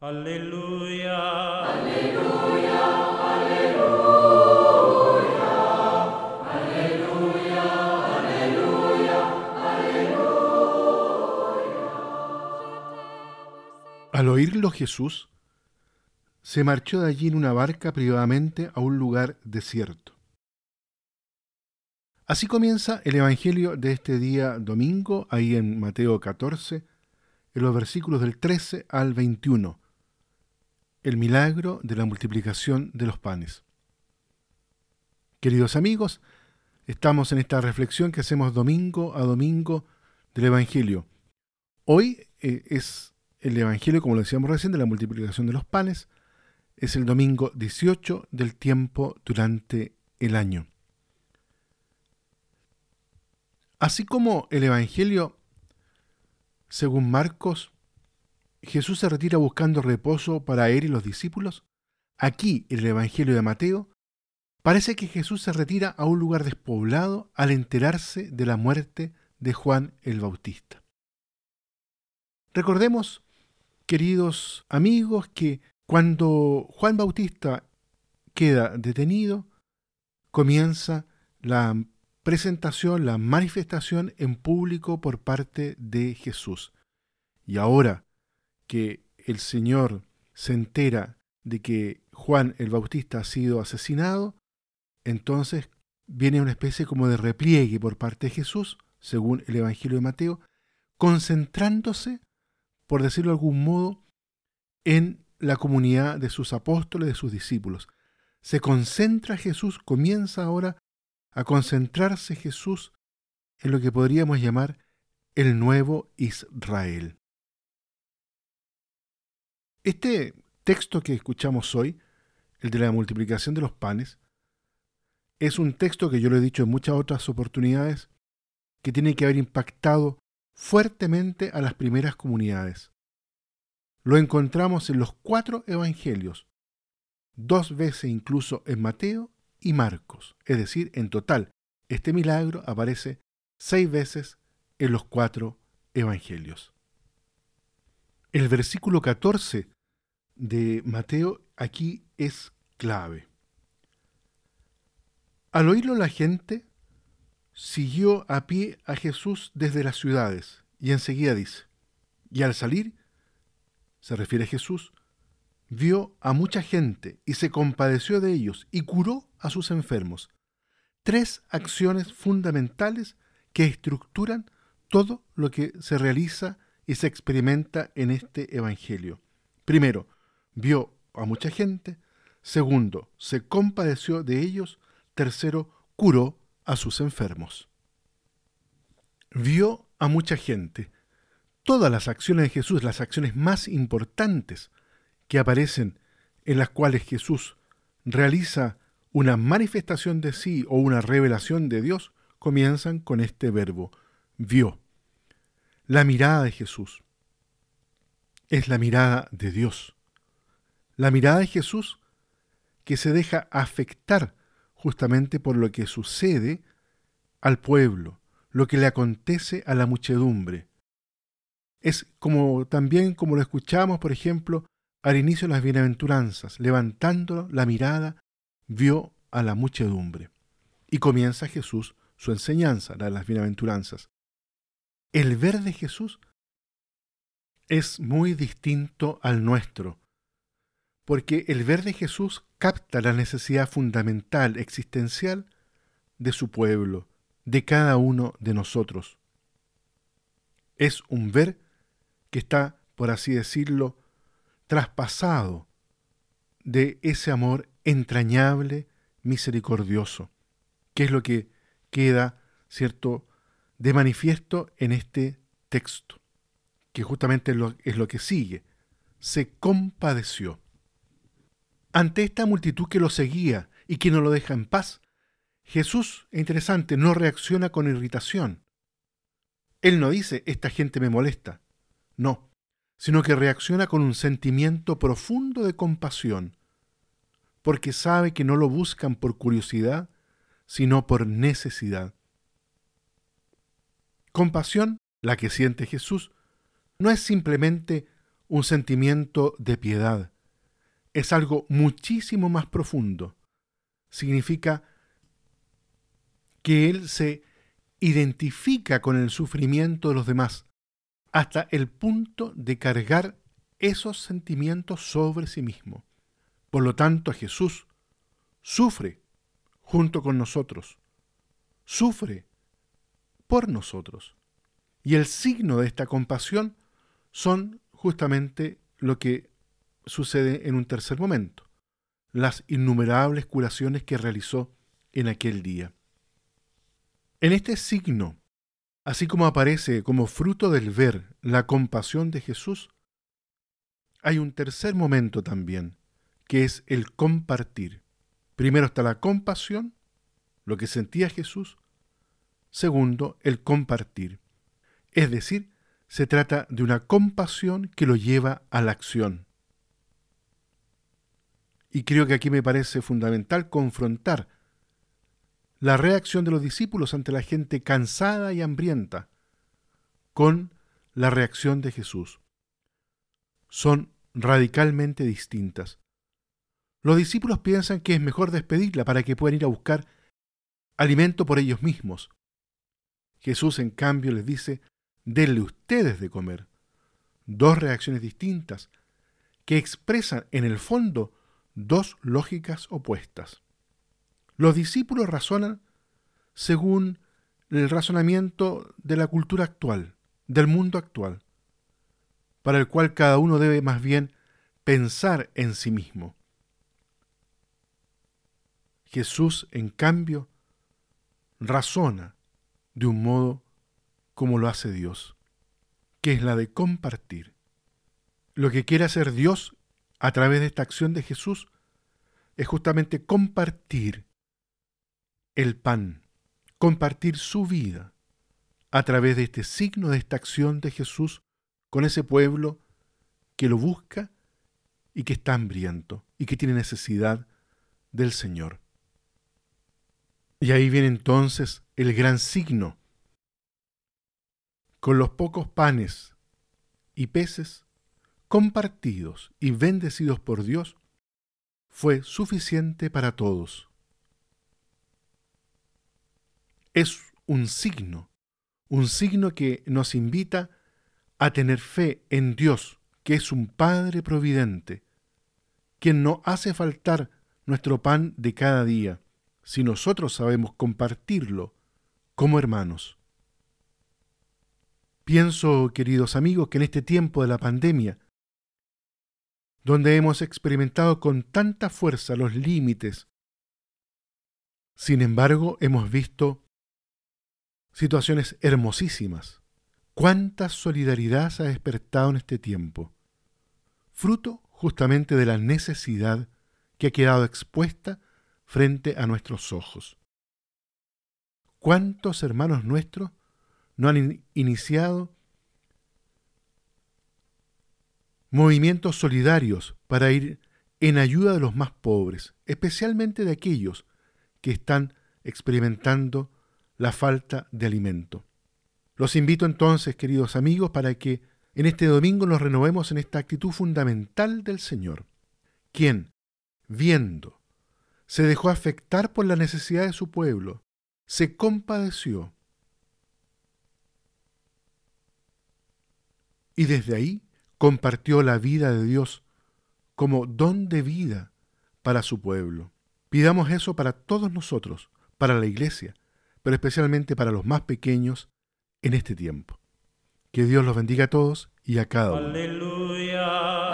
Aleluya. Aleluya, aleluya, aleluya, aleluya, aleluya. Al oírlo Jesús, se marchó de allí en una barca privadamente a un lugar desierto. Así comienza el Evangelio de este día domingo, ahí en Mateo 14, en los versículos del 13 al 21 el milagro de la multiplicación de los panes. Queridos amigos, estamos en esta reflexión que hacemos domingo a domingo del Evangelio. Hoy eh, es el Evangelio, como lo decíamos recién, de la multiplicación de los panes. Es el domingo 18 del tiempo durante el año. Así como el Evangelio, según Marcos, Jesús se retira buscando reposo para él y los discípulos, aquí en el Evangelio de Mateo, parece que Jesús se retira a un lugar despoblado al enterarse de la muerte de Juan el Bautista. Recordemos, queridos amigos, que cuando Juan Bautista queda detenido, comienza la presentación, la manifestación en público por parte de Jesús. Y ahora, que el Señor se entera de que Juan el Bautista ha sido asesinado, entonces viene una especie como de repliegue por parte de Jesús, según el Evangelio de Mateo, concentrándose, por decirlo de algún modo, en la comunidad de sus apóstoles, de sus discípulos. Se concentra Jesús, comienza ahora a concentrarse Jesús en lo que podríamos llamar el nuevo Israel. Este texto que escuchamos hoy, el de la multiplicación de los panes, es un texto que yo lo he dicho en muchas otras oportunidades, que tiene que haber impactado fuertemente a las primeras comunidades. Lo encontramos en los cuatro evangelios, dos veces incluso en Mateo y Marcos, es decir, en total, este milagro aparece seis veces en los cuatro evangelios. El versículo 14 de Mateo aquí es clave. Al oírlo la gente siguió a pie a Jesús desde las ciudades y enseguida dice, y al salir, se refiere a Jesús, vio a mucha gente y se compadeció de ellos y curó a sus enfermos. Tres acciones fundamentales que estructuran todo lo que se realiza y se experimenta en este Evangelio. Primero, vio a mucha gente. Segundo, se compadeció de ellos. Tercero, curó a sus enfermos. Vio a mucha gente. Todas las acciones de Jesús, las acciones más importantes que aparecen en las cuales Jesús realiza una manifestación de sí o una revelación de Dios, comienzan con este verbo, vio. La mirada de Jesús es la mirada de Dios. La mirada de Jesús que se deja afectar justamente por lo que sucede al pueblo, lo que le acontece a la muchedumbre. Es como también como lo escuchamos, por ejemplo, al inicio de las bienaventuranzas, levantando la mirada, vio a la muchedumbre. Y comienza Jesús su enseñanza, la de las bienaventuranzas. El ver de Jesús es muy distinto al nuestro, porque el ver de Jesús capta la necesidad fundamental, existencial, de su pueblo, de cada uno de nosotros. Es un ver que está, por así decirlo, traspasado de ese amor entrañable, misericordioso, que es lo que queda, ¿cierto?, de manifiesto en este texto, que justamente es lo, que sigue. Se compadeció. Ante esta multitud que lo seguía y que no lo deja en paz, Jesús, es interesante, no reacciona con irritación. Él no dice, esta gente me molesta. No, sino que reacciona con un sentimiento profundo de compasión, porque sabe que no lo buscan por curiosidad, sino por necesidad. Compasión, la que siente Jesús, no es simplemente un sentimiento de piedad. Es algo muchísimo más profundo. Significa que Él se identifica con el sufrimiento de los demás hasta el punto de cargar esos sentimientos sobre sí mismo. Por lo tanto, Jesús sufre junto con nosotros, sufre por nosotros. Y el signo de esta compasión son justamente lo que sucede en un tercer momento, las innumerables curaciones que realizó en aquel día. En este signo, así como aparece como fruto del ver la compasión de Jesús, hay un tercer momento también, que es el compartir. Primero está la compasión, lo que sentía Jesús. Segundo, el compartir. Es decir, se trata de una compasión que lo lleva a la acción. Y creo que aquí me parece fundamental confrontar la reacción de los discípulos ante la gente cansada y hambrienta con la reacción de Jesús. Son radicalmente distintas. Los discípulos piensan que es mejor despedirla para que puedan ir a buscar alimento por ellos mismos. Jesús, en cambio, les dice, denle ustedes de comer. Dos reacciones distintas que expresan en el fondo dos lógicas opuestas. Los discípulos razonan según el razonamiento de la cultura actual, del mundo actual, para el cual cada uno debe más bien pensar en sí mismo. Jesús, en cambio, razona de un modo como lo hace Dios, que es la de compartir. Lo que quiere hacer Dios a través de esta acción de Jesús es justamente compartir el pan, compartir su vida a través de este signo de esta acción de Jesús con ese pueblo que lo busca y que está hambriento y que tiene necesidad del Señor. Y ahí viene entonces el gran signo. Con los pocos panes y peces compartidos y bendecidos por Dios, fue suficiente para todos. es un signo, un signo que nos invita a tener fe en Dios, que es un Padre providente, quien no hace faltar nuestro pan de cada día, si nosotros sabemos compartirlo como hermanos. Pienso, queridos amigos, que en este tiempo de la pandemia, donde hemos experimentado con tanta fuerza los límites, sin embargo hemos visto situaciones hermosísimas. ¿Cuánta solidaridad se ha despertado en este tiempo? Fruto justamente de la necesidad que ha quedado expuesta frente a nuestros ojos. ¿Cuántos hermanos nuestros no han iniciado movimientos solidarios para ir en ayuda de los más pobres, especialmente de aquellos que están experimentando la falta de alimento. Los invito entonces, queridos amigos, para que en este domingo nos renovemos en esta actitud fundamental del Señor, quien, viendo, se dejó afectar por la necesidad de su pueblo, se compadeció y desde ahí compartió la vida de Dios como don de vida para su pueblo. Pidamos eso para todos nosotros, para la iglesia, pero especialmente para los más pequeños en este tiempo. Que Dios los bendiga a todos y a cada uno. Aleluya.